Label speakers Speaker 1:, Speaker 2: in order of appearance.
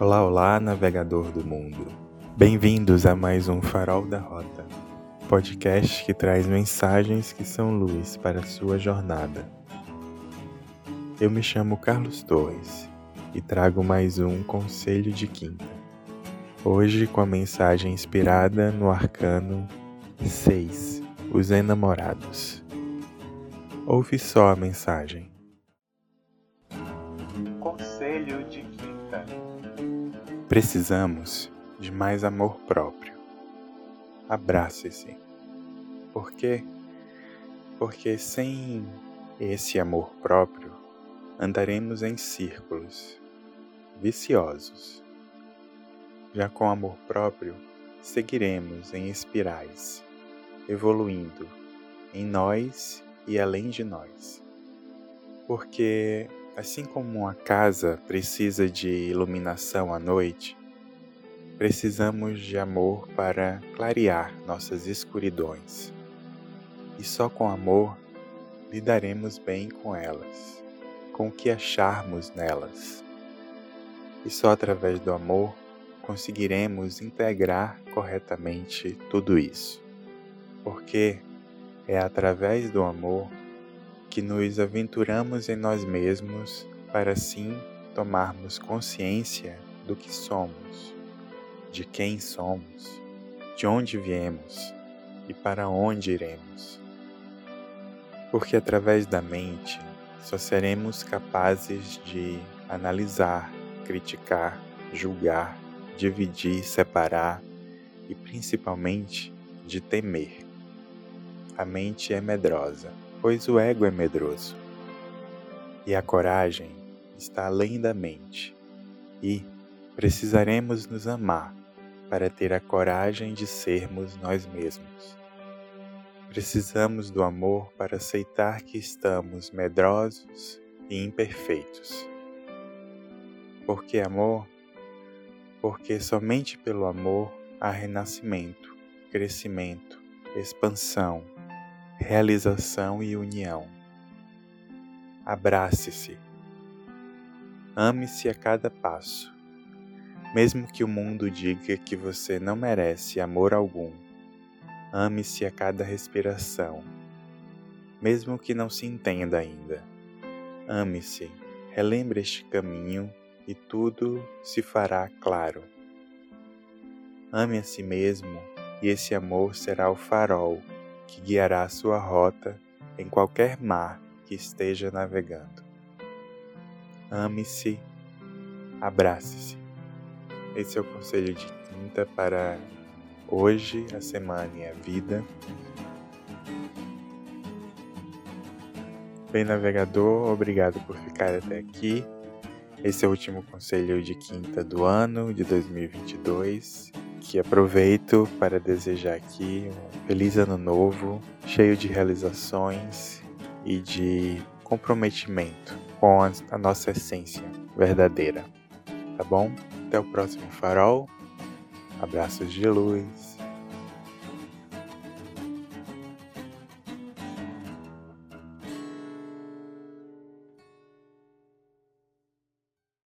Speaker 1: Olá, olá, navegador do mundo. Bem-vindos a mais um Farol da Rota, podcast que traz mensagens que são luz para a sua jornada. Eu me chamo Carlos Torres e trago mais um Conselho de Quinta. Hoje com a mensagem inspirada no arcano 6, Os Enamorados. Ouve só a mensagem. Conselho de Quinta. Precisamos de mais amor próprio. Abrace-se. Por quê? Porque sem esse amor próprio, andaremos em círculos viciosos. Já com amor próprio, seguiremos em espirais, evoluindo em nós e além de nós. Porque Assim como uma casa precisa de iluminação à noite, precisamos de amor para clarear nossas escuridões. E só com amor lidaremos bem com elas, com o que acharmos nelas. E só através do amor conseguiremos integrar corretamente tudo isso. Porque é através do amor que nos aventuramos em nós mesmos para assim tomarmos consciência do que somos, de quem somos, de onde viemos e para onde iremos. Porque através da mente só seremos capazes de analisar, criticar, julgar, dividir, separar e principalmente de temer. A mente é medrosa pois o ego é medroso. E a coragem está além da mente, e precisaremos nos amar para ter a coragem de sermos nós mesmos. Precisamos do amor para aceitar que estamos medrosos e imperfeitos. Por que amor? Porque somente pelo amor há renascimento, crescimento, expansão, realização e união. Abrace-se. Ame-se a cada passo. Mesmo que o mundo diga que você não merece amor algum, ame-se a cada respiração. Mesmo que não se entenda ainda, ame-se, relembre este caminho e tudo se fará claro. Ame a si mesmo e esse amor será o farol que guiará sua rota em qualquer mar que esteja navegando. Ame-se, abrace-se. Esse é o conselho de quinta para hoje, a semana e a vida. Bem, navegador, obrigado por ficar até aqui. Esse é o último conselho de quinta do ano de 2022 que aproveito para desejar aqui um feliz ano novo, cheio de realizações e de comprometimento com a nossa essência verdadeira. Tá bom? Até o próximo farol. Abraços de luz.